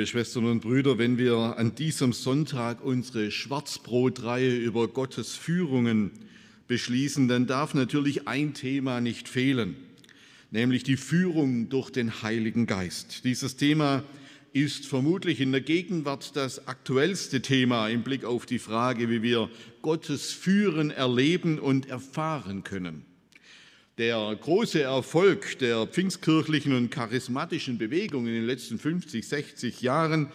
Liebe Schwestern und Brüder, wenn wir an diesem Sonntag unsere Schwarzbrotreihe über Gottes Führungen beschließen, dann darf natürlich ein Thema nicht fehlen, nämlich die Führung durch den Heiligen Geist. Dieses Thema ist vermutlich in der Gegenwart das aktuellste Thema im Blick auf die Frage, wie wir Gottes Führen erleben und erfahren können. Der große Erfolg der pfingstkirchlichen und charismatischen Bewegung in den letzten 50, 60 Jahren,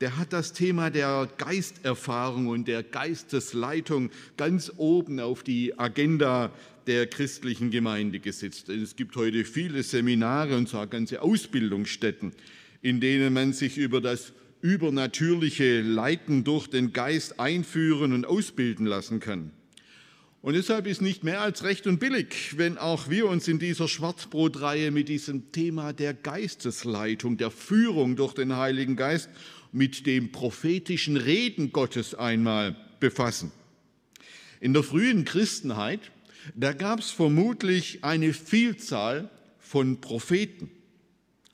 der hat das Thema der Geisterfahrung und der Geistesleitung ganz oben auf die Agenda der christlichen Gemeinde gesetzt. Es gibt heute viele Seminare und zwar ganze Ausbildungsstätten, in denen man sich über das übernatürliche Leiten durch den Geist einführen und ausbilden lassen kann. Und deshalb ist nicht mehr als recht und billig, wenn auch wir uns in dieser Schwarzbrotreihe mit diesem Thema der Geistesleitung, der Führung durch den Heiligen Geist, mit dem prophetischen Reden Gottes einmal befassen. In der frühen Christenheit, da gab es vermutlich eine Vielzahl von Propheten,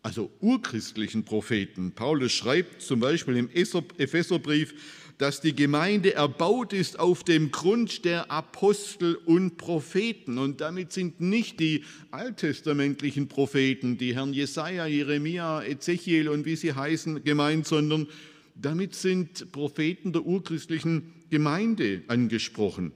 also urchristlichen Propheten. Paulus schreibt zum Beispiel im Epheserbrief, dass die Gemeinde erbaut ist auf dem Grund der Apostel und Propheten. Und damit sind nicht die alttestamentlichen Propheten, die Herrn Jesaja, Jeremia, Ezechiel und wie sie heißen, gemeint, sondern damit sind Propheten der urchristlichen Gemeinde angesprochen.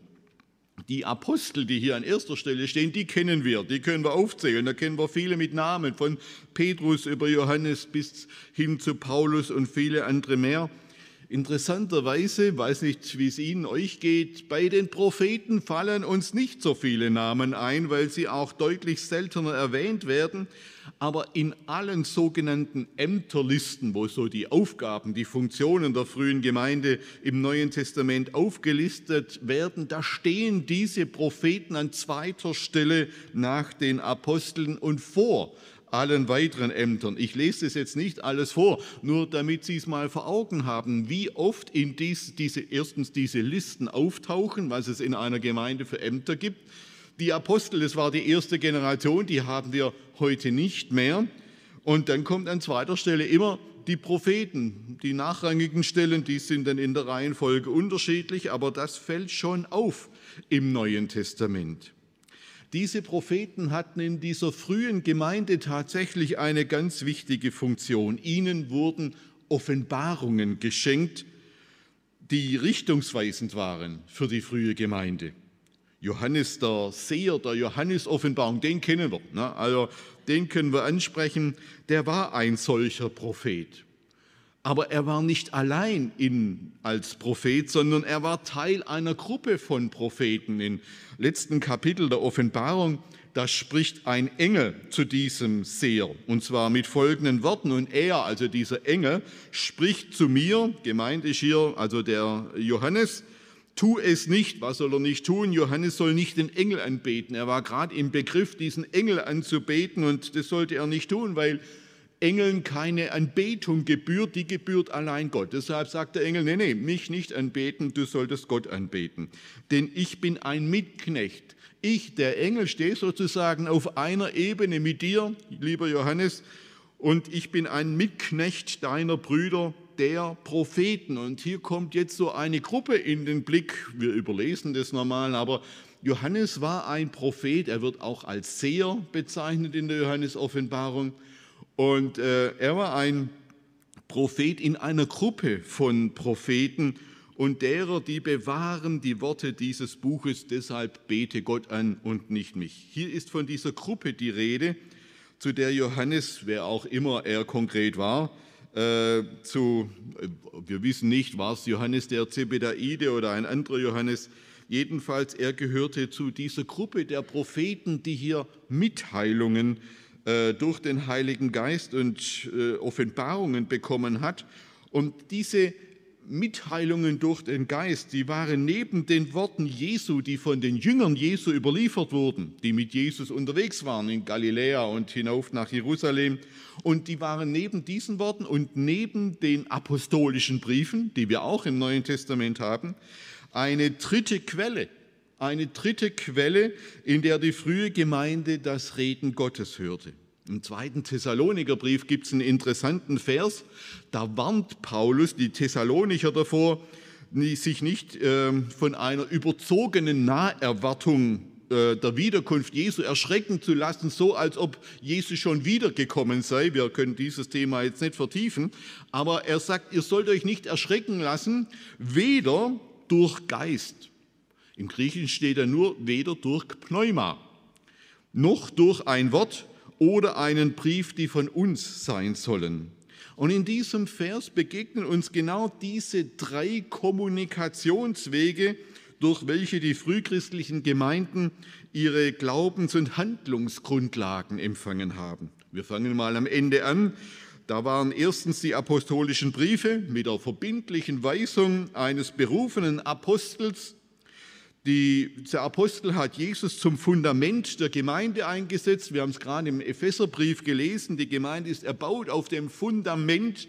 Die Apostel, die hier an erster Stelle stehen, die kennen wir, die können wir aufzählen. Da kennen wir viele mit Namen, von Petrus über Johannes bis hin zu Paulus und viele andere mehr. Interessanterweise, weiß nicht, wie es Ihnen euch geht, bei den Propheten fallen uns nicht so viele Namen ein, weil sie auch deutlich seltener erwähnt werden. Aber in allen sogenannten Ämterlisten, wo so die Aufgaben, die Funktionen der frühen Gemeinde im Neuen Testament aufgelistet werden, da stehen diese Propheten an zweiter Stelle nach den Aposteln und vor allen weiteren Ämtern. Ich lese es jetzt nicht alles vor, nur damit Sie es mal vor Augen haben, wie oft in dies, diese, erstens diese Listen auftauchen, was es in einer Gemeinde für Ämter gibt. Die Apostel, das war die erste Generation, die haben wir heute nicht mehr. Und dann kommt an zweiter Stelle immer die Propheten. Die nachrangigen Stellen, die sind dann in der Reihenfolge unterschiedlich, aber das fällt schon auf im Neuen Testament. Diese Propheten hatten in dieser frühen Gemeinde tatsächlich eine ganz wichtige Funktion. Ihnen wurden Offenbarungen geschenkt, die richtungsweisend waren für die frühe Gemeinde. Johannes der Seher der Johannes-Offenbarung, den kennen wir, ne? also den können wir ansprechen, der war ein solcher Prophet. Aber er war nicht allein in, als Prophet, sondern er war Teil einer Gruppe von Propheten. Im letzten Kapitel der Offenbarung, da spricht ein Engel zu diesem Seher, und zwar mit folgenden Worten. Und er, also dieser Engel, spricht zu mir, gemeint ist hier also der Johannes, tu es nicht. Was soll er nicht tun? Johannes soll nicht den Engel anbeten. Er war gerade im Begriff, diesen Engel anzubeten, und das sollte er nicht tun, weil Engeln keine Anbetung gebührt, die gebührt allein Gott. Deshalb sagt der Engel, nee, nee, mich nicht anbeten, du solltest Gott anbeten. Denn ich bin ein Mitknecht. Ich, der Engel, stehe sozusagen auf einer Ebene mit dir, lieber Johannes, und ich bin ein Mitknecht deiner Brüder, der Propheten. Und hier kommt jetzt so eine Gruppe in den Blick. Wir überlesen das normal, aber Johannes war ein Prophet. Er wird auch als Seher bezeichnet in der Johannes-Offenbarung. Und äh, er war ein Prophet in einer Gruppe von Propheten und derer, die bewahren die Worte dieses Buches, deshalb bete Gott an und nicht mich. Hier ist von dieser Gruppe die Rede, zu der Johannes, wer auch immer er konkret war, äh, zu, wir wissen nicht, war es Johannes der Zebedaide oder ein anderer Johannes, jedenfalls er gehörte zu dieser Gruppe der Propheten, die hier Mitteilungen äh, durch den Heiligen Geist und äh, Offenbarungen bekommen hat. Und diese Mitteilungen durch den Geist, die waren neben den Worten Jesu, die von den Jüngern Jesu überliefert wurden, die mit Jesus unterwegs waren in Galiläa und hinauf nach Jerusalem, und die waren neben diesen Worten und neben den apostolischen Briefen, die wir auch im Neuen Testament haben, eine dritte Quelle, eine dritte Quelle, in der die frühe Gemeinde das Reden Gottes hörte. Im zweiten Thessalonikerbrief gibt es einen interessanten Vers, da warnt Paulus die Thessalonicher davor, sich nicht ähm, von einer überzogenen Naherwartung äh, der Wiederkunft Jesu erschrecken zu lassen, so als ob Jesus schon wiedergekommen sei. Wir können dieses Thema jetzt nicht vertiefen, aber er sagt, ihr sollt euch nicht erschrecken lassen, weder durch Geist. Im Griechischen steht er nur weder durch Pneuma, noch durch ein Wort oder einen Brief, die von uns sein sollen. Und in diesem Vers begegnen uns genau diese drei Kommunikationswege, durch welche die frühchristlichen Gemeinden ihre Glaubens- und Handlungsgrundlagen empfangen haben. Wir fangen mal am Ende an. Da waren erstens die apostolischen Briefe mit der verbindlichen Weisung eines berufenen Apostels. Die, der Apostel hat Jesus zum Fundament der Gemeinde eingesetzt. Wir haben es gerade im Epheserbrief gelesen. Die Gemeinde ist erbaut auf dem Fundament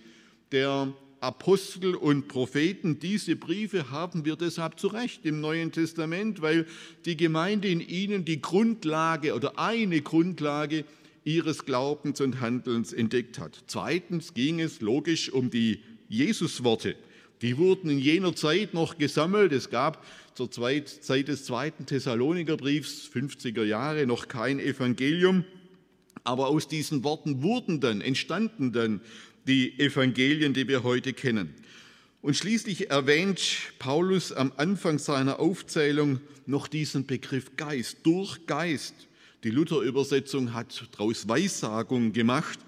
der Apostel und Propheten. Diese Briefe haben wir deshalb zu Recht im Neuen Testament, weil die Gemeinde in ihnen die Grundlage oder eine Grundlage ihres Glaubens und Handelns entdeckt hat. Zweitens ging es logisch um die Jesusworte. Die wurden in jener Zeit noch gesammelt. Es gab zur Zeit des zweiten Thessalonikerbriefs, 50er Jahre, noch kein Evangelium. Aber aus diesen Worten wurden dann, entstanden dann die Evangelien, die wir heute kennen. Und schließlich erwähnt Paulus am Anfang seiner Aufzählung noch diesen Begriff Geist, durch Geist. Die Luther-Übersetzung hat daraus Weissagung gemacht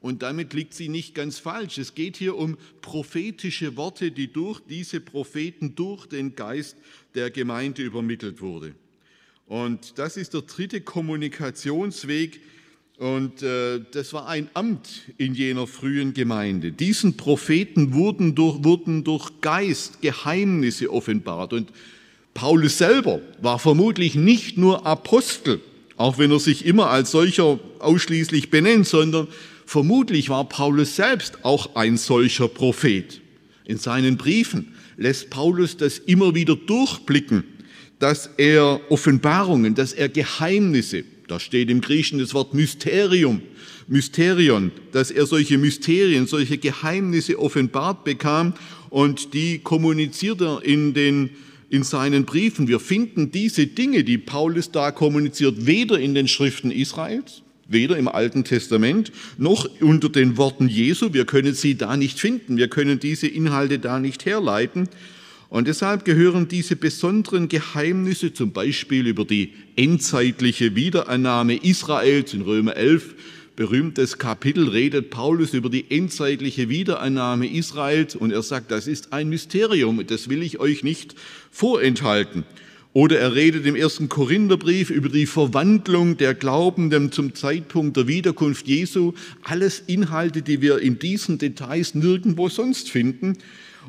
und damit liegt sie nicht ganz falsch. Es geht hier um prophetische Worte, die durch diese Propheten, durch den Geist der Gemeinde übermittelt wurde. Und das ist der dritte Kommunikationsweg, und äh, das war ein Amt in jener frühen Gemeinde. Diesen Propheten wurden durch, wurden durch Geist Geheimnisse offenbart. Und Paulus selber war vermutlich nicht nur Apostel, auch wenn er sich immer als solcher ausschließlich benennt, sondern vermutlich war Paulus selbst auch ein solcher Prophet. In seinen Briefen lässt Paulus das immer wieder durchblicken, dass er Offenbarungen, dass er Geheimnisse, da steht im Griechischen das Wort Mysterium, Mysterion, dass er solche Mysterien, solche Geheimnisse offenbart bekam und die kommuniziert er in, den, in seinen Briefen. Wir finden diese Dinge, die Paulus da kommuniziert, weder in den Schriften Israels, weder im Alten Testament noch unter den Worten Jesu. Wir können sie da nicht finden. Wir können diese Inhalte da nicht herleiten. Und deshalb gehören diese besonderen Geheimnisse, zum Beispiel über die endzeitliche Wiederannahme Israels in Römer 11, berühmtes Kapitel, redet Paulus über die endzeitliche Wiederannahme Israels und er sagt, das ist ein Mysterium, das will ich euch nicht vorenthalten. Oder er redet im ersten Korintherbrief über die Verwandlung der Glaubenden zum Zeitpunkt der Wiederkunft Jesu. Alles Inhalte, die wir in diesen Details nirgendwo sonst finden.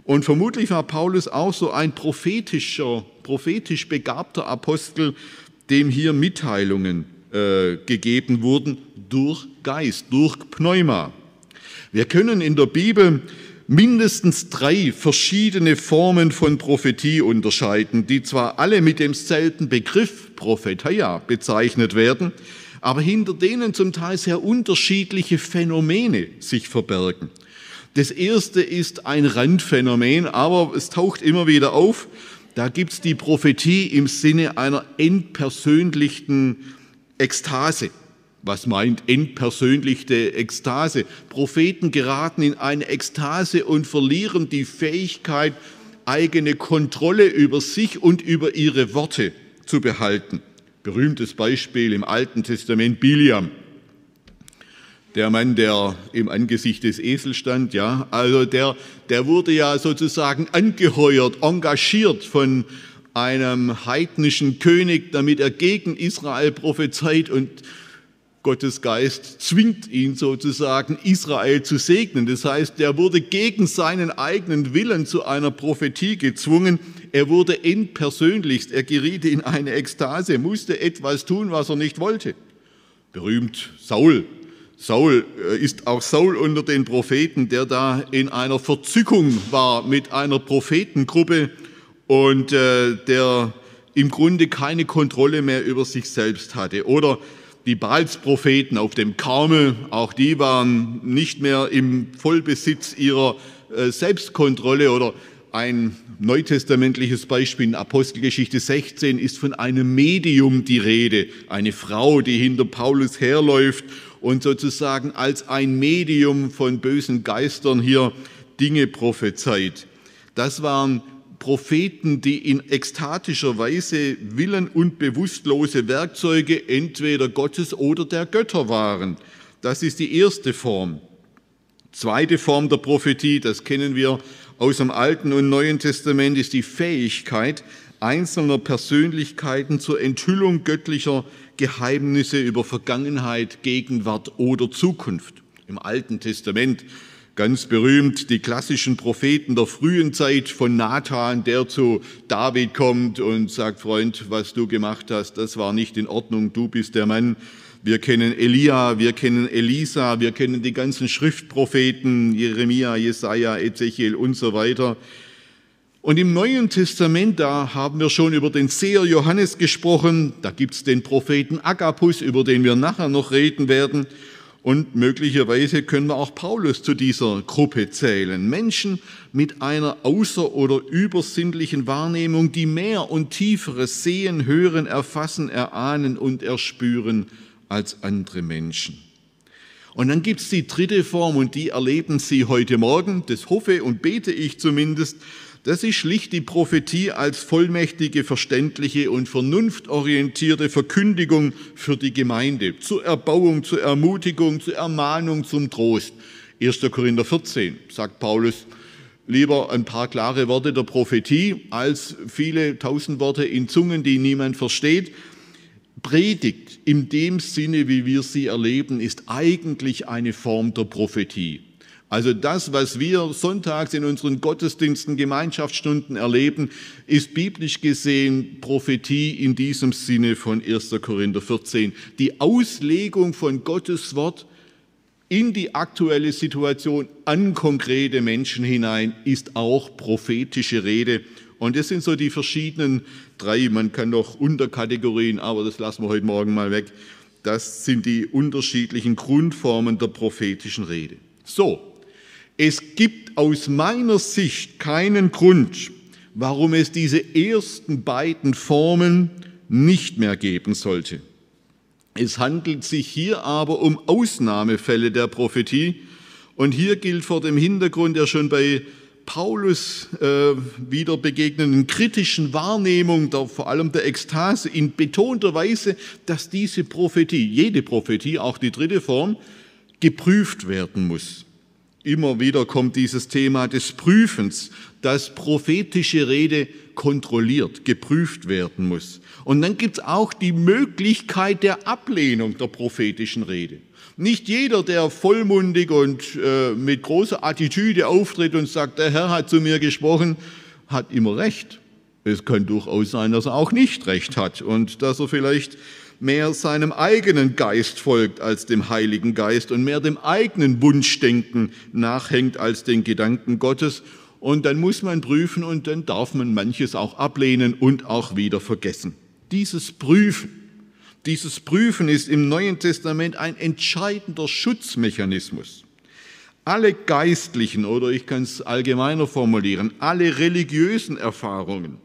Und vermutlich war Paulus auch so ein prophetischer, prophetisch begabter Apostel, dem hier Mitteilungen äh, gegeben wurden durch Geist, durch Pneuma. Wir können in der Bibel mindestens drei verschiedene Formen von Prophetie unterscheiden, die zwar alle mit demselben Begriff Prophetia bezeichnet werden, aber hinter denen zum Teil sehr unterschiedliche Phänomene sich verbergen. Das erste ist ein Randphänomen, aber es taucht immer wieder auf. Da gibt es die Prophetie im Sinne einer entpersönlichten Ekstase. Was meint entpersönlichte Ekstase? Propheten geraten in eine Ekstase und verlieren die Fähigkeit, eigene Kontrolle über sich und über ihre Worte zu behalten. Berühmtes Beispiel im Alten Testament Biliam der Mann, der im Angesicht des Esels stand, ja, also der, der wurde ja sozusagen angeheuert, engagiert von einem heidnischen König, damit er gegen Israel prophezeit und Gottes Geist zwingt ihn sozusagen, Israel zu segnen. Das heißt, er wurde gegen seinen eigenen Willen zu einer Prophetie gezwungen. Er wurde entpersönlichst, er geriet in eine Ekstase, musste etwas tun, was er nicht wollte. Berühmt Saul. Saul äh, ist auch Saul unter den Propheten, der da in einer Verzückung war mit einer Prophetengruppe und äh, der im Grunde keine Kontrolle mehr über sich selbst hatte. Oder die Baalspropheten auf dem Karmel, auch die waren nicht mehr im Vollbesitz ihrer äh, Selbstkontrolle oder ein neutestamentliches Beispiel in Apostelgeschichte 16 ist von einem Medium die Rede, eine Frau, die hinter Paulus herläuft und sozusagen als ein Medium von bösen Geistern hier Dinge prophezeit. Das waren Propheten, die in ekstatischer Weise willen- und bewusstlose Werkzeuge entweder Gottes oder der Götter waren. Das ist die erste Form. Zweite Form der Prophetie, das kennen wir aus dem Alten und Neuen Testament, ist die Fähigkeit einzelner Persönlichkeiten zur Enthüllung göttlicher Geheimnisse über Vergangenheit, Gegenwart oder Zukunft. Im Alten Testament Ganz berühmt die klassischen Propheten der frühen Zeit von Nathan, der zu David kommt und sagt, Freund, was du gemacht hast, das war nicht in Ordnung, du bist der Mann. Wir kennen Elia, wir kennen Elisa, wir kennen die ganzen Schriftpropheten, Jeremia, Jesaja, Ezechiel und so weiter. Und im Neuen Testament, da haben wir schon über den Seher Johannes gesprochen, da gibt's den Propheten Agabus, über den wir nachher noch reden werden. Und möglicherweise können wir auch Paulus zu dieser Gruppe zählen. Menschen mit einer außer- oder übersinnlichen Wahrnehmung, die mehr und tieferes sehen, hören, erfassen, erahnen und erspüren als andere Menschen. Und dann gibt es die dritte Form und die erleben Sie heute Morgen, das hoffe und bete ich zumindest, das ist schlicht die Prophetie als vollmächtige, verständliche und vernunftorientierte Verkündigung für die Gemeinde, zur Erbauung, zur Ermutigung, zur Ermahnung, zum Trost. 1. Korinther 14 sagt Paulus, lieber ein paar klare Worte der Prophetie als viele tausend Worte in Zungen, die niemand versteht. Predigt in dem Sinne, wie wir sie erleben, ist eigentlich eine Form der Prophetie. Also das, was wir sonntags in unseren Gottesdiensten, Gemeinschaftsstunden erleben, ist biblisch gesehen Prophetie in diesem Sinne von 1. Korinther 14. Die Auslegung von Gottes Wort in die aktuelle Situation an konkrete Menschen hinein ist auch prophetische Rede. Und das sind so die verschiedenen drei, man kann noch Unterkategorien, aber das lassen wir heute Morgen mal weg. Das sind die unterschiedlichen Grundformen der prophetischen Rede. So, es gibt aus meiner Sicht keinen Grund, warum es diese ersten beiden Formen nicht mehr geben sollte. Es handelt sich hier aber um Ausnahmefälle der Prophetie und hier gilt vor dem Hintergrund der schon bei Paulus äh, wieder begegnenden kritischen Wahrnehmung, der, vor allem der Ekstase, in betonter Weise, dass diese Prophetie, jede Prophetie, auch die dritte Form, geprüft werden muss. Immer wieder kommt dieses Thema des Prüfens, dass prophetische Rede kontrolliert, geprüft werden muss. Und dann gibt es auch die Möglichkeit der Ablehnung der prophetischen Rede. Nicht jeder, der vollmundig und äh, mit großer Attitüde auftritt und sagt, der Herr hat zu mir gesprochen, hat immer recht. Es kann durchaus sein, dass er auch nicht recht hat und dass er vielleicht mehr seinem eigenen Geist folgt als dem Heiligen Geist und mehr dem eigenen Wunschdenken nachhängt als den Gedanken Gottes. Und dann muss man prüfen und dann darf man manches auch ablehnen und auch wieder vergessen. Dieses Prüfen, dieses Prüfen ist im Neuen Testament ein entscheidender Schutzmechanismus. Alle geistlichen oder ich kann es allgemeiner formulieren, alle religiösen Erfahrungen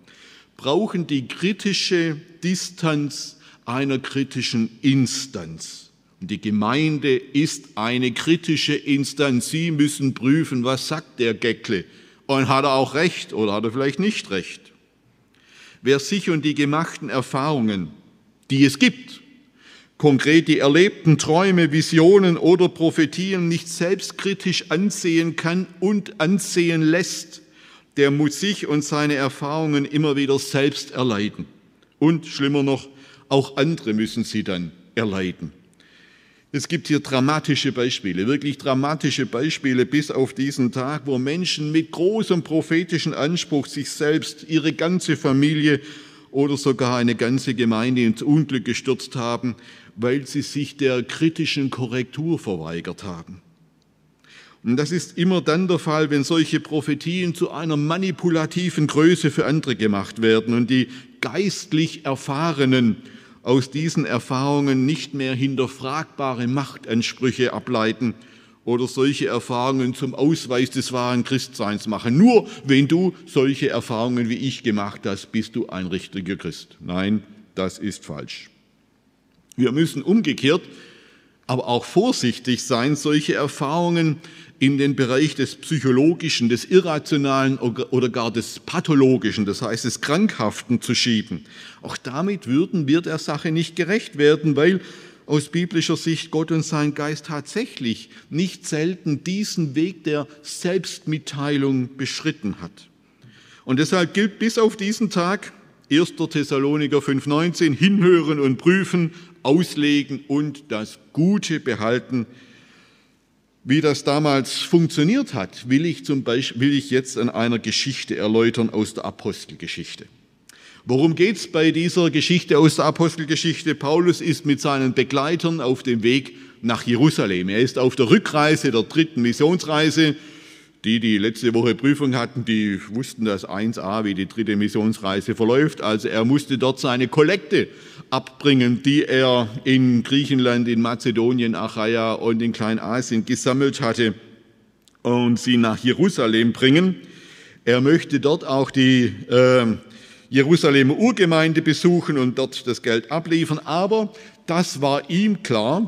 brauchen die kritische Distanz einer kritischen Instanz. Und die Gemeinde ist eine kritische Instanz. Sie müssen prüfen, was sagt der Geckle und hat er auch recht oder hat er vielleicht nicht recht. Wer sich und die gemachten Erfahrungen, die es gibt, konkret die erlebten Träume, Visionen oder Prophetien nicht selbstkritisch ansehen kann und ansehen lässt, der muss sich und seine Erfahrungen immer wieder selbst erleiden. Und schlimmer noch, auch andere müssen sie dann erleiden. Es gibt hier dramatische Beispiele, wirklich dramatische Beispiele bis auf diesen Tag, wo Menschen mit großem prophetischen Anspruch sich selbst, ihre ganze Familie oder sogar eine ganze Gemeinde ins Unglück gestürzt haben, weil sie sich der kritischen Korrektur verweigert haben. Und das ist immer dann der Fall, wenn solche Prophetien zu einer manipulativen Größe für andere gemacht werden und die geistlich Erfahrenen aus diesen Erfahrungen nicht mehr hinterfragbare Machtansprüche ableiten oder solche Erfahrungen zum Ausweis des wahren Christseins machen. Nur wenn du solche Erfahrungen wie ich gemacht hast, bist du ein richtiger Christ. Nein, das ist falsch. Wir müssen umgekehrt aber auch vorsichtig sein, solche Erfahrungen in den Bereich des Psychologischen, des Irrationalen oder gar des Pathologischen, das heißt des Krankhaften zu schieben. Auch damit würden wir der Sache nicht gerecht werden, weil aus biblischer Sicht Gott und sein Geist tatsächlich nicht selten diesen Weg der Selbstmitteilung beschritten hat. Und deshalb gilt bis auf diesen Tag 1. Thessaloniker 5.19, hinhören und prüfen, auslegen und das Gute behalten, wie das damals funktioniert hat, will ich, zum Beispiel, will ich jetzt an einer Geschichte erläutern aus der Apostelgeschichte. Worum geht es bei dieser Geschichte aus der Apostelgeschichte? Paulus ist mit seinen Begleitern auf dem Weg nach Jerusalem. Er ist auf der Rückreise der dritten Missionsreise. Die, die letzte Woche Prüfung hatten, die wussten das 1a, wie die dritte Missionsreise verläuft. Also er musste dort seine Kollekte abbringen, die er in Griechenland, in Mazedonien, Achaia und in Kleinasien gesammelt hatte und sie nach Jerusalem bringen. Er möchte dort auch die äh, Jerusalemer Urgemeinde besuchen und dort das Geld abliefern, aber das war ihm klar,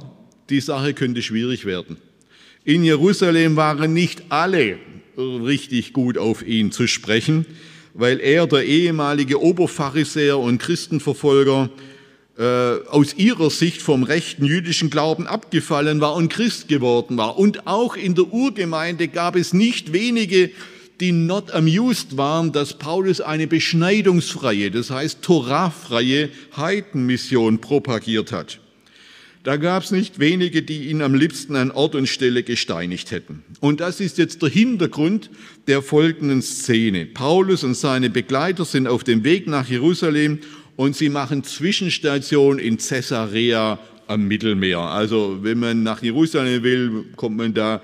die Sache könnte schwierig werden. In Jerusalem waren nicht alle richtig gut auf ihn zu sprechen, weil er, der ehemalige Oberpharisäer und Christenverfolger, äh, aus ihrer Sicht vom rechten jüdischen Glauben abgefallen war und Christ geworden war. Und auch in der Urgemeinde gab es nicht wenige, die not amused waren, dass Paulus eine beschneidungsfreie, das heißt torafreie Heidenmission propagiert hat. Da gab es nicht wenige, die ihn am liebsten an Ort und Stelle gesteinigt hätten. Und das ist jetzt der Hintergrund der folgenden Szene. Paulus und seine Begleiter sind auf dem Weg nach Jerusalem und sie machen Zwischenstation in Caesarea am Mittelmeer. Also wenn man nach Jerusalem will, kommt man da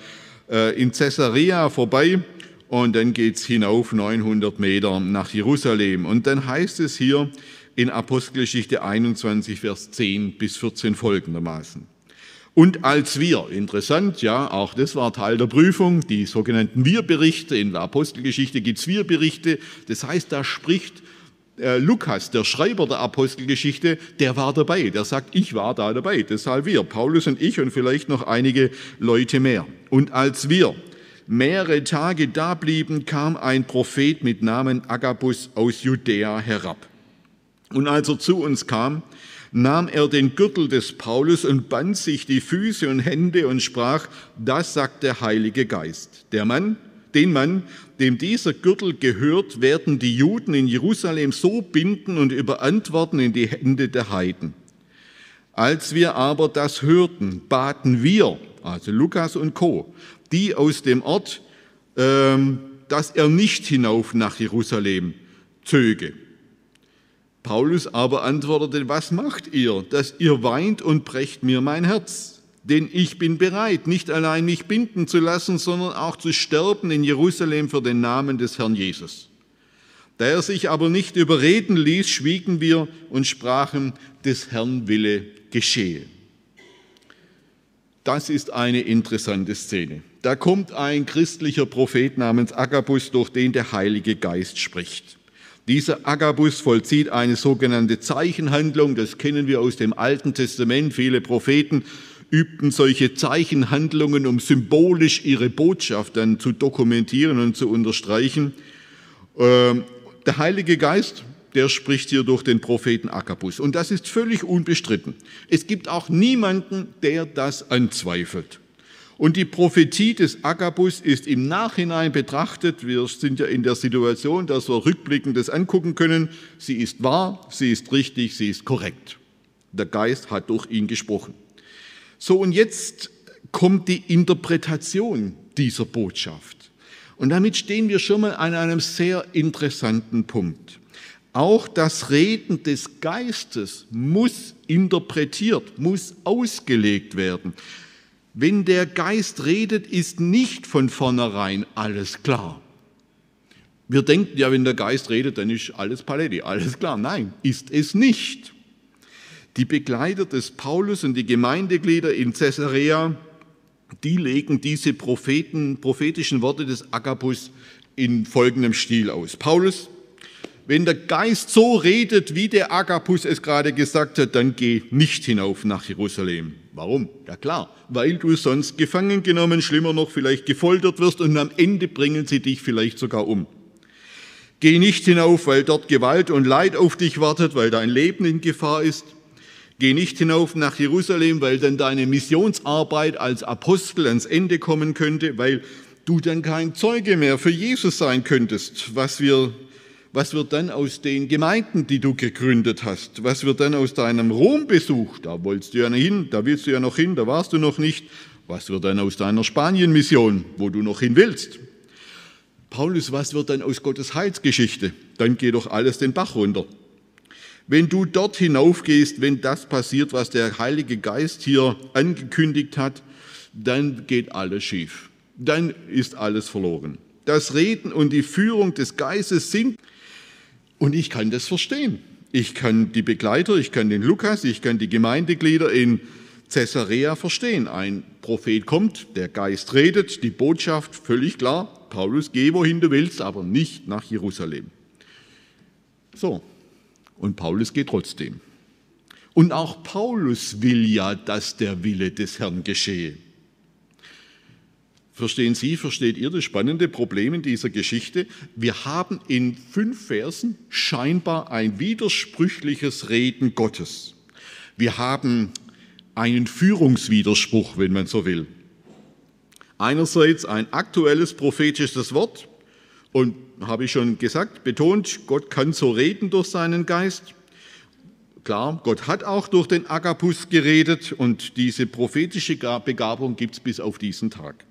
äh, in Caesarea vorbei und dann geht es hinauf 900 Meter nach Jerusalem. Und dann heißt es hier in Apostelgeschichte 21, Vers 10 bis 14 folgendermaßen. Und als wir, interessant, ja, auch das war Teil der Prüfung, die sogenannten Wir-Berichte, in der Apostelgeschichte gibt es Wir-Berichte, das heißt, da spricht äh, Lukas, der Schreiber der Apostelgeschichte, der war dabei. Der sagt, ich war da dabei. Deshalb wir, Paulus und ich und vielleicht noch einige Leute mehr. Und als wir mehrere Tage da blieben, kam ein Prophet mit Namen Agabus aus Judäa herab. Und als er zu uns kam, nahm er den Gürtel des Paulus und band sich die Füße und Hände und sprach, das sagt der Heilige Geist. Der Mann, den Mann, dem dieser Gürtel gehört, werden die Juden in Jerusalem so binden und überantworten in die Hände der Heiden. Als wir aber das hörten, baten wir, also Lukas und Co., die aus dem Ort, ähm, dass er nicht hinauf nach Jerusalem zöge. Paulus aber antwortete, was macht ihr, dass ihr weint und brecht mir mein Herz? Denn ich bin bereit, nicht allein mich binden zu lassen, sondern auch zu sterben in Jerusalem für den Namen des Herrn Jesus. Da er sich aber nicht überreden ließ, schwiegen wir und sprachen, des Herrn Wille geschehe. Das ist eine interessante Szene. Da kommt ein christlicher Prophet namens Agabus, durch den der Heilige Geist spricht. Dieser Agabus vollzieht eine sogenannte Zeichenhandlung, das kennen wir aus dem Alten Testament. Viele Propheten übten solche Zeichenhandlungen, um symbolisch ihre Botschaft dann zu dokumentieren und zu unterstreichen. Ähm, der Heilige Geist, der spricht hier durch den Propheten Agabus. Und das ist völlig unbestritten. Es gibt auch niemanden, der das anzweifelt. Und die Prophetie des Agabus ist im Nachhinein betrachtet, wir sind ja in der Situation, dass wir rückblickend das angucken können, sie ist wahr, sie ist richtig, sie ist korrekt. Der Geist hat durch ihn gesprochen. So, und jetzt kommt die Interpretation dieser Botschaft. Und damit stehen wir schon mal an einem sehr interessanten Punkt. Auch das Reden des Geistes muss interpretiert, muss ausgelegt werden. Wenn der Geist redet, ist nicht von vornherein alles klar. Wir denken ja, wenn der Geist redet, dann ist alles Paletti, alles klar. Nein, ist es nicht. Die Begleiter des Paulus und die Gemeindeglieder in Caesarea, die legen diese Propheten, prophetischen Worte des Agabus in folgendem Stil aus. Paulus, wenn der Geist so redet, wie der Agabus es gerade gesagt hat, dann geh nicht hinauf nach Jerusalem. Warum? Ja klar, weil du sonst gefangen genommen, schlimmer noch, vielleicht gefoltert wirst und am Ende bringen sie dich vielleicht sogar um. Geh nicht hinauf, weil dort Gewalt und Leid auf dich wartet, weil dein Leben in Gefahr ist. Geh nicht hinauf nach Jerusalem, weil dann deine Missionsarbeit als Apostel ans Ende kommen könnte, weil du dann kein Zeuge mehr für Jesus sein könntest. Was, wir, was wird dann aus den Gemeinden, die du gegründet hast? Was wird dann aus deinem Rombesuch? Da wolltest du ja hin, da willst du ja noch hin, da warst du noch nicht. Was wird dann aus deiner Spanienmission, wo du noch hin willst? Paulus, was wird dann aus Gottes Heilsgeschichte? Dann geht doch alles den Bach runter. Wenn du dort hinaufgehst, wenn das passiert, was der Heilige Geist hier angekündigt hat, dann geht alles schief. Dann ist alles verloren. Das Reden und die Führung des Geistes sind, und ich kann das verstehen. Ich kann die Begleiter, ich kann den Lukas, ich kann die Gemeindeglieder in Caesarea verstehen. Ein Prophet kommt, der Geist redet, die Botschaft völlig klar, Paulus, geh wohin du willst, aber nicht nach Jerusalem. So, und Paulus geht trotzdem. Und auch Paulus will ja, dass der Wille des Herrn geschehe. Verstehen Sie, versteht ihr das spannende Problem in dieser Geschichte? Wir haben in fünf Versen scheinbar ein widersprüchliches Reden Gottes. Wir haben einen Führungswiderspruch, wenn man so will. Einerseits ein aktuelles prophetisches Wort und habe ich schon gesagt, betont, Gott kann so reden durch seinen Geist. Klar, Gott hat auch durch den Agapus geredet und diese prophetische Begabung gibt es bis auf diesen Tag.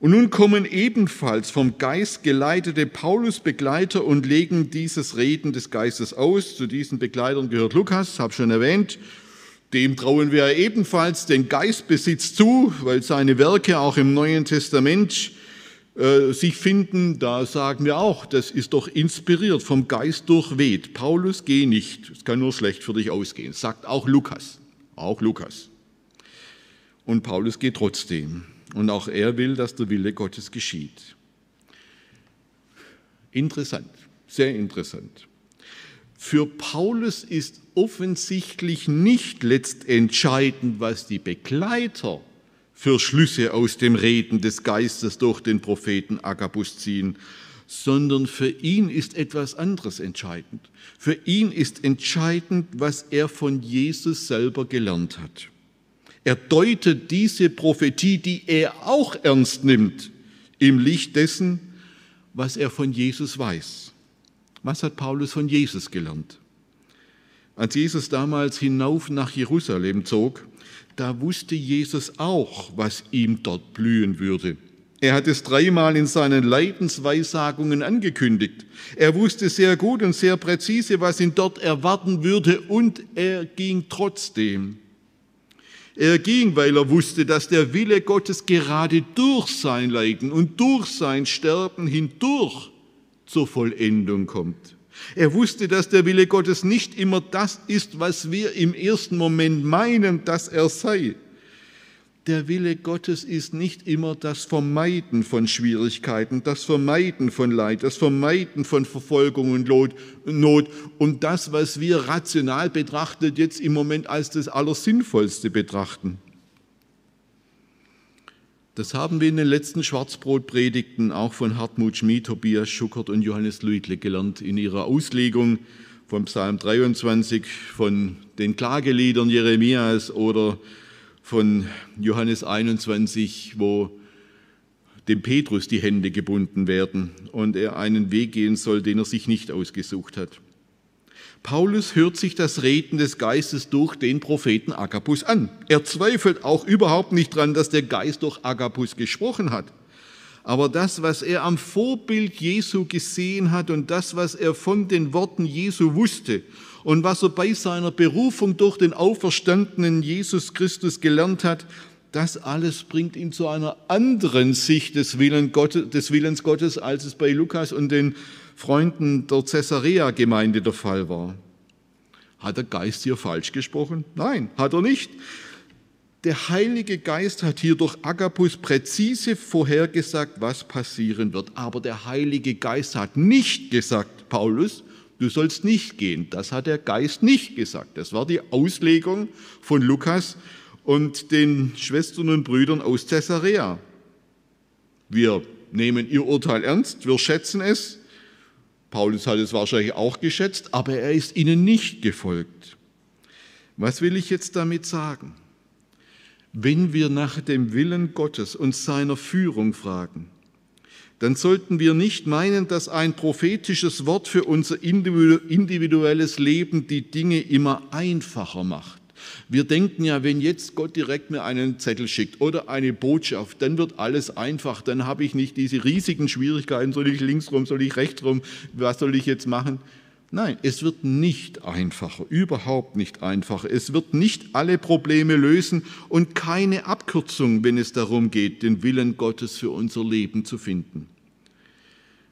Und nun kommen ebenfalls vom Geist geleitete Paulus-Begleiter und legen dieses Reden des Geistes aus. Zu diesen Begleitern gehört Lukas, habe schon erwähnt, dem trauen wir ebenfalls den Geistbesitz zu, weil seine Werke auch im Neuen Testament äh, sich finden. Da sagen wir auch, das ist doch inspiriert, vom Geist durchweht. Paulus, geh nicht, es kann nur schlecht für dich ausgehen, sagt auch Lukas. Auch Lukas. Und Paulus geht trotzdem. Und auch er will, dass der Wille Gottes geschieht. Interessant, sehr interessant. Für Paulus ist offensichtlich nicht letztentscheidend, was die Begleiter für Schlüsse aus dem Reden des Geistes durch den Propheten Agabus ziehen, sondern für ihn ist etwas anderes entscheidend. Für ihn ist entscheidend, was er von Jesus selber gelernt hat. Er deutet diese Prophetie, die er auch ernst nimmt, im Licht dessen, was er von Jesus weiß. Was hat Paulus von Jesus gelernt? Als Jesus damals hinauf nach Jerusalem zog, da wusste Jesus auch, was ihm dort blühen würde. Er hat es dreimal in seinen Leidensweissagungen angekündigt. Er wusste sehr gut und sehr präzise, was ihn dort erwarten würde, und er ging trotzdem. Er ging, weil er wusste, dass der Wille Gottes gerade durch sein Leiden und durch sein Sterben hindurch zur Vollendung kommt. Er wusste, dass der Wille Gottes nicht immer das ist, was wir im ersten Moment meinen, dass er sei. Der Wille Gottes ist nicht immer das Vermeiden von Schwierigkeiten, das Vermeiden von Leid, das Vermeiden von Verfolgung und Not und das, was wir rational betrachtet jetzt im Moment als das Allersinnvollste betrachten. Das haben wir in den letzten Schwarzbrotpredigten auch von Hartmut Schmid, Tobias Schuckert und Johannes Luitle gelernt in ihrer Auslegung vom Psalm 23, von den Klageliedern Jeremias oder von Johannes 21, wo dem Petrus die Hände gebunden werden und er einen Weg gehen soll, den er sich nicht ausgesucht hat. Paulus hört sich das Reden des Geistes durch den Propheten Agabus an. Er zweifelt auch überhaupt nicht dran, dass der Geist durch Agabus gesprochen hat. Aber das, was er am Vorbild Jesu gesehen hat und das, was er von den Worten Jesu wusste und was er bei seiner Berufung durch den auferstandenen Jesus Christus gelernt hat, das alles bringt ihn zu einer anderen Sicht des, Willen Gottes, des Willens Gottes, als es bei Lukas und den Freunden der Caesarea-Gemeinde der Fall war. Hat der Geist hier falsch gesprochen? Nein, hat er nicht. Der Heilige Geist hat hier durch Agabus präzise vorhergesagt, was passieren wird. Aber der Heilige Geist hat nicht gesagt, Paulus, du sollst nicht gehen. Das hat der Geist nicht gesagt. Das war die Auslegung von Lukas und den Schwestern und Brüdern aus Caesarea. Wir nehmen ihr Urteil ernst, wir schätzen es. Paulus hat es wahrscheinlich auch geschätzt, aber er ist ihnen nicht gefolgt. Was will ich jetzt damit sagen? Wenn wir nach dem Willen Gottes und seiner Führung fragen, dann sollten wir nicht meinen, dass ein prophetisches Wort für unser individuelles Leben die Dinge immer einfacher macht. Wir denken ja, wenn jetzt Gott direkt mir einen Zettel schickt oder eine Botschaft, dann wird alles einfach, dann habe ich nicht diese riesigen Schwierigkeiten, soll ich links rum, soll ich rechts rum, was soll ich jetzt machen? Nein, es wird nicht einfacher, überhaupt nicht einfacher. Es wird nicht alle Probleme lösen und keine Abkürzung, wenn es darum geht, den Willen Gottes für unser Leben zu finden.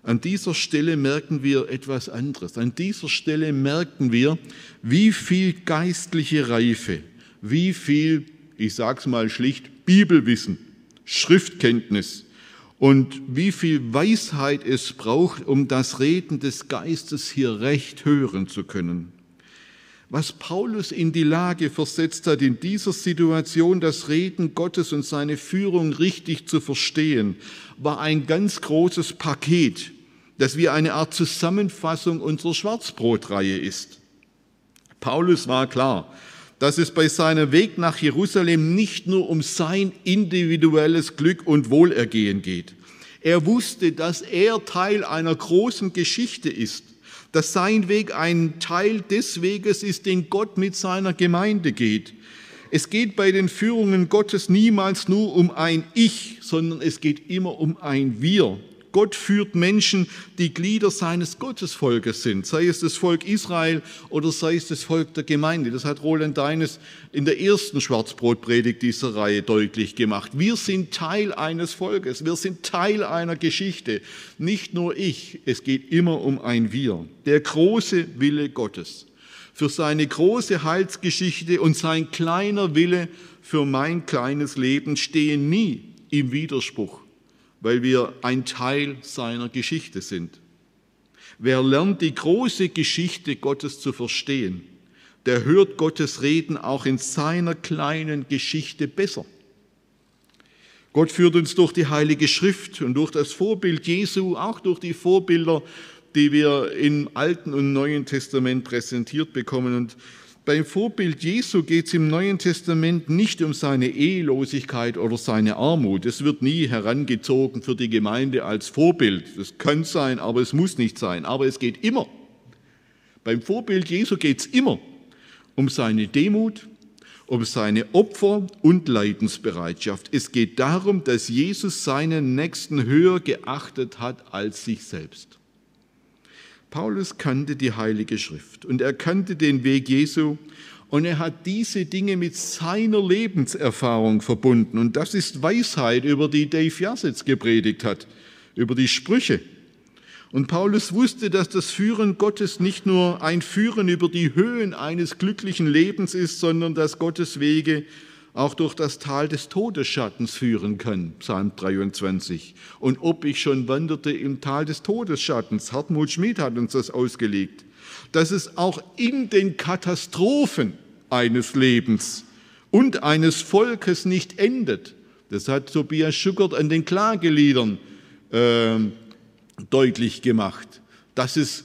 An dieser Stelle merken wir etwas anderes. An dieser Stelle merken wir, wie viel geistliche Reife, wie viel, ich sage es mal schlicht, Bibelwissen, Schriftkenntnis und wie viel Weisheit es braucht, um das Reden des Geistes hier recht hören zu können. Was Paulus in die Lage versetzt hat, in dieser Situation das Reden Gottes und seine Führung richtig zu verstehen, war ein ganz großes Paket, das wie eine Art Zusammenfassung unserer Schwarzbrotreihe ist. Paulus war klar, dass es bei seinem Weg nach Jerusalem nicht nur um sein individuelles Glück und Wohlergehen geht. Er wusste, dass er Teil einer großen Geschichte ist, dass sein Weg ein Teil des Weges ist, den Gott mit seiner Gemeinde geht. Es geht bei den Führungen Gottes niemals nur um ein Ich, sondern es geht immer um ein Wir. Gott führt Menschen, die Glieder seines Gottesvolkes sind, sei es das Volk Israel oder sei es das Volk der Gemeinde. Das hat Roland Deines in der ersten Schwarzbrotpredigt dieser Reihe deutlich gemacht. Wir sind Teil eines Volkes, wir sind Teil einer Geschichte. Nicht nur ich, es geht immer um ein Wir. Der große Wille Gottes für seine große Heilsgeschichte und sein kleiner Wille für mein kleines Leben stehen nie im Widerspruch weil wir ein Teil seiner Geschichte sind. Wer lernt, die große Geschichte Gottes zu verstehen, der hört Gottes Reden auch in seiner kleinen Geschichte besser. Gott führt uns durch die Heilige Schrift und durch das Vorbild Jesu, auch durch die Vorbilder, die wir im Alten und Neuen Testament präsentiert bekommen. Und beim Vorbild Jesu geht es im Neuen Testament nicht um seine Ehelosigkeit oder seine Armut. Es wird nie herangezogen für die Gemeinde als Vorbild. Das kann sein, aber es muss nicht sein. Aber es geht immer. Beim Vorbild Jesu geht es immer um seine Demut, um seine Opfer und Leidensbereitschaft. Es geht darum, dass Jesus seinen Nächsten höher geachtet hat als sich selbst. Paulus kannte die Heilige Schrift und er kannte den Weg Jesu und er hat diese Dinge mit seiner Lebenserfahrung verbunden. Und das ist Weisheit, über die Dave Jasitz gepredigt hat, über die Sprüche. Und Paulus wusste, dass das Führen Gottes nicht nur ein Führen über die Höhen eines glücklichen Lebens ist, sondern dass Gottes Wege auch durch das Tal des Todesschattens führen kann, Psalm 23. Und ob ich schon wanderte im Tal des Todesschattens, Hartmut Schmid hat uns das ausgelegt, dass es auch in den Katastrophen eines Lebens und eines Volkes nicht endet. Das hat Tobias Schuckert an den Klageliedern äh, deutlich gemacht, dass es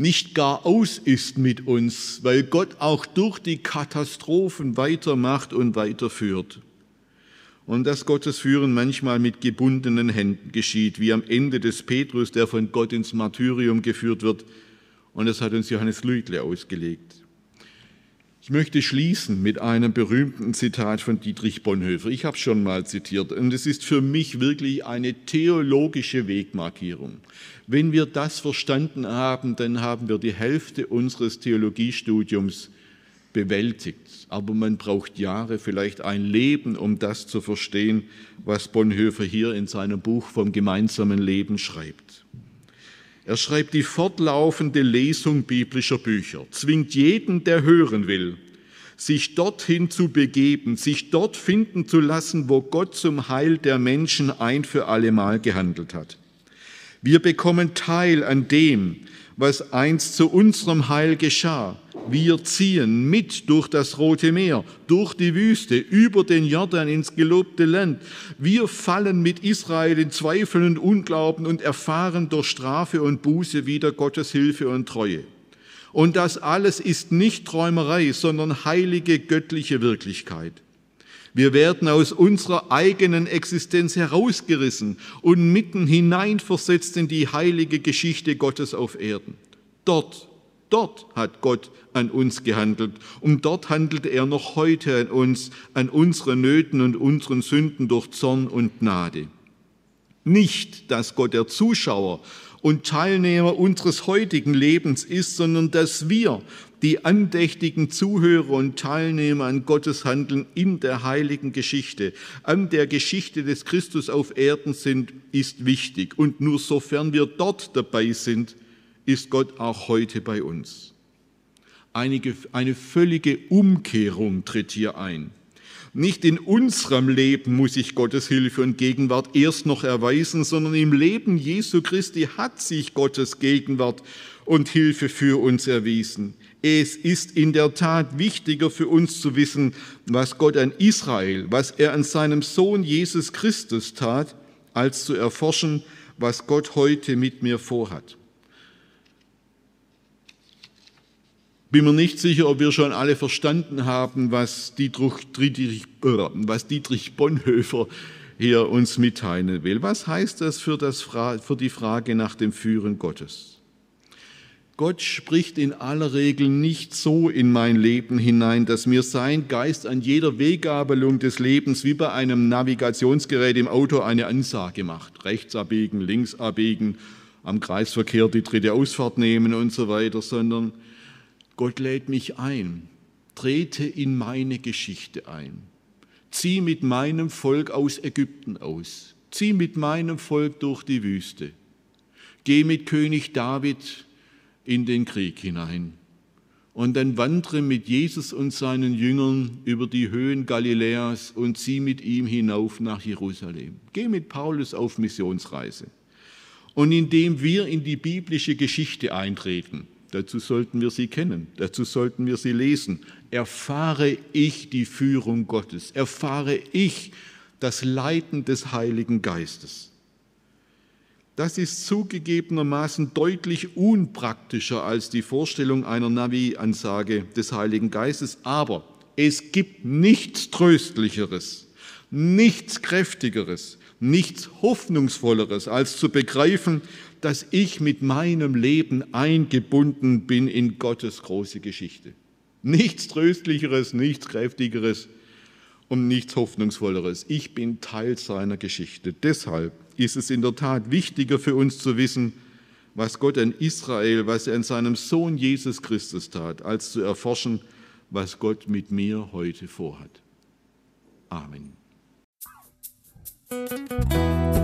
nicht gar aus ist mit uns, weil Gott auch durch die Katastrophen weitermacht und weiterführt. Und dass Gottes Führen manchmal mit gebundenen Händen geschieht, wie am Ende des Petrus, der von Gott ins Martyrium geführt wird, Und das hat uns Johannes Lügle ausgelegt. Ich möchte schließen mit einem berühmten Zitat von Dietrich Bonhoeffer. Ich habe es schon mal zitiert und es ist für mich wirklich eine theologische Wegmarkierung. Wenn wir das verstanden haben, dann haben wir die Hälfte unseres Theologiestudiums bewältigt. Aber man braucht Jahre, vielleicht ein Leben, um das zu verstehen, was Bonhoeffer hier in seinem Buch vom gemeinsamen Leben schreibt. Er schreibt, die fortlaufende Lesung biblischer Bücher zwingt jeden, der hören will, sich dorthin zu begeben, sich dort finden zu lassen, wo Gott zum Heil der Menschen ein für allemal gehandelt hat. Wir bekommen Teil an dem, was einst zu unserem Heil geschah. Wir ziehen mit durch das Rote Meer, durch die Wüste, über den Jordan ins gelobte Land. Wir fallen mit Israel in Zweifel und Unglauben und erfahren durch Strafe und Buße wieder Gottes Hilfe und Treue. Und das alles ist nicht Träumerei, sondern heilige göttliche Wirklichkeit. Wir werden aus unserer eigenen Existenz herausgerissen und mitten hineinversetzt in die heilige Geschichte Gottes auf Erden. Dort, dort hat Gott an uns gehandelt und dort handelt er noch heute an uns, an unseren Nöten und unseren Sünden durch Zorn und Gnade. Nicht, dass Gott der Zuschauer und Teilnehmer unseres heutigen Lebens ist, sondern dass wir die andächtigen Zuhörer und Teilnehmer an Gottes Handeln in der heiligen Geschichte, an der Geschichte des Christus auf Erden sind, ist wichtig. Und nur sofern wir dort dabei sind, ist Gott auch heute bei uns. Einige, eine völlige Umkehrung tritt hier ein. Nicht in unserem Leben muss sich Gottes Hilfe und Gegenwart erst noch erweisen, sondern im Leben Jesu Christi hat sich Gottes Gegenwart und Hilfe für uns erwiesen. Es ist in der Tat wichtiger für uns zu wissen, was Gott an Israel, was er an seinem Sohn Jesus Christus tat, als zu erforschen, was Gott heute mit mir vorhat. Bin mir nicht sicher, ob wir schon alle verstanden haben, was Dietrich, was Dietrich Bonhoeffer hier uns mitteilen will. Was heißt das für, das für die Frage nach dem Führen Gottes? Gott spricht in aller Regel nicht so in mein Leben hinein, dass mir sein Geist an jeder Weggabelung des Lebens wie bei einem Navigationsgerät im Auto eine Ansage macht. Rechts abbiegen, links abbiegen, am Kreisverkehr die dritte Ausfahrt nehmen und so weiter, sondern Gott lädt mich ein, trete in meine Geschichte ein, zieh mit meinem Volk aus Ägypten aus, zieh mit meinem Volk durch die Wüste, geh mit König David in den Krieg hinein und dann wandere mit Jesus und seinen Jüngern über die Höhen Galiläas und zieh mit ihm hinauf nach Jerusalem. Geh mit Paulus auf Missionsreise. Und indem wir in die biblische Geschichte eintreten, Dazu sollten wir sie kennen, dazu sollten wir sie lesen. Erfahre ich die Führung Gottes, erfahre ich das Leiten des Heiligen Geistes. Das ist zugegebenermaßen deutlich unpraktischer als die Vorstellung einer Navi-Ansage des Heiligen Geistes, aber es gibt nichts Tröstlicheres, nichts Kräftigeres, nichts Hoffnungsvolleres, als zu begreifen, dass ich mit meinem Leben eingebunden bin in Gottes große Geschichte. Nichts Tröstlicheres, nichts Kräftigeres und nichts Hoffnungsvolleres. Ich bin Teil seiner Geschichte. Deshalb ist es in der Tat wichtiger für uns zu wissen, was Gott an Israel, was er an seinem Sohn Jesus Christus tat, als zu erforschen, was Gott mit mir heute vorhat. Amen.